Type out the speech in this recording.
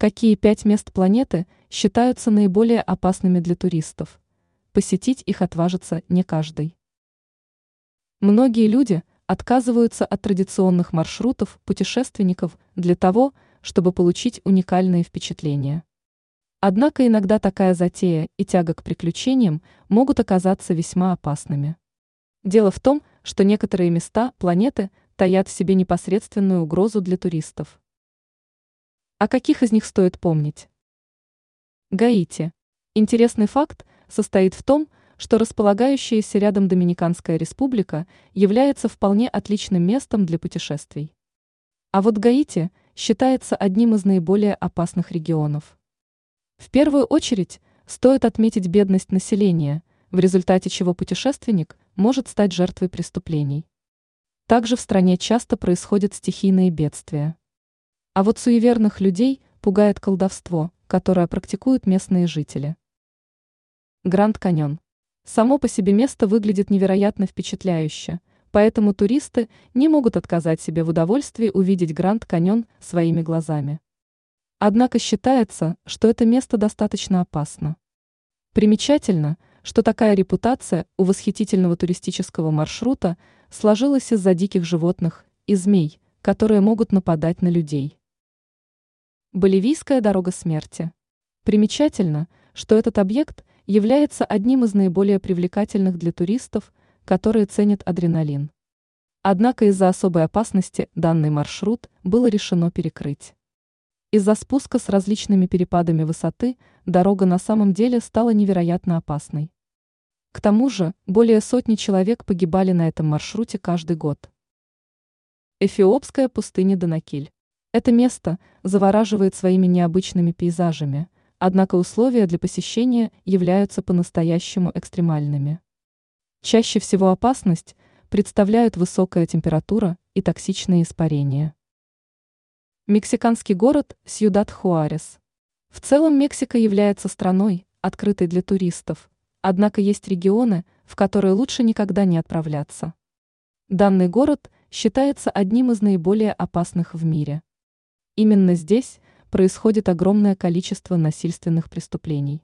Какие пять мест планеты считаются наиболее опасными для туристов? Посетить их отважится не каждый. Многие люди отказываются от традиционных маршрутов путешественников для того, чтобы получить уникальные впечатления. Однако иногда такая затея и тяга к приключениям могут оказаться весьма опасными. Дело в том, что некоторые места планеты таят в себе непосредственную угрозу для туристов. О каких из них стоит помнить? Гаити. Интересный факт состоит в том, что располагающаяся рядом Доминиканская республика является вполне отличным местом для путешествий. А вот Гаити считается одним из наиболее опасных регионов. В первую очередь стоит отметить бедность населения, в результате чего путешественник может стать жертвой преступлений. Также в стране часто происходят стихийные бедствия. А вот суеверных людей пугает колдовство, которое практикуют местные жители. Гранд Каньон. Само по себе место выглядит невероятно впечатляюще, поэтому туристы не могут отказать себе в удовольствии увидеть Гранд Каньон своими глазами. Однако считается, что это место достаточно опасно. Примечательно, что такая репутация у восхитительного туристического маршрута сложилась из-за диких животных и змей, которые могут нападать на людей. Боливийская дорога смерти. Примечательно, что этот объект является одним из наиболее привлекательных для туристов, которые ценят адреналин. Однако из-за особой опасности данный маршрут было решено перекрыть. Из-за спуска с различными перепадами высоты дорога на самом деле стала невероятно опасной. К тому же, более сотни человек погибали на этом маршруте каждый год. Эфиопская пустыня Данакиль. Это место завораживает своими необычными пейзажами, однако условия для посещения являются по-настоящему экстремальными. Чаще всего опасность представляют высокая температура и токсичные испарения. Мексиканский город Сьюдад-Хуарес. В целом Мексика является страной, открытой для туристов, однако есть регионы, в которые лучше никогда не отправляться. Данный город считается одним из наиболее опасных в мире. Именно здесь происходит огромное количество насильственных преступлений.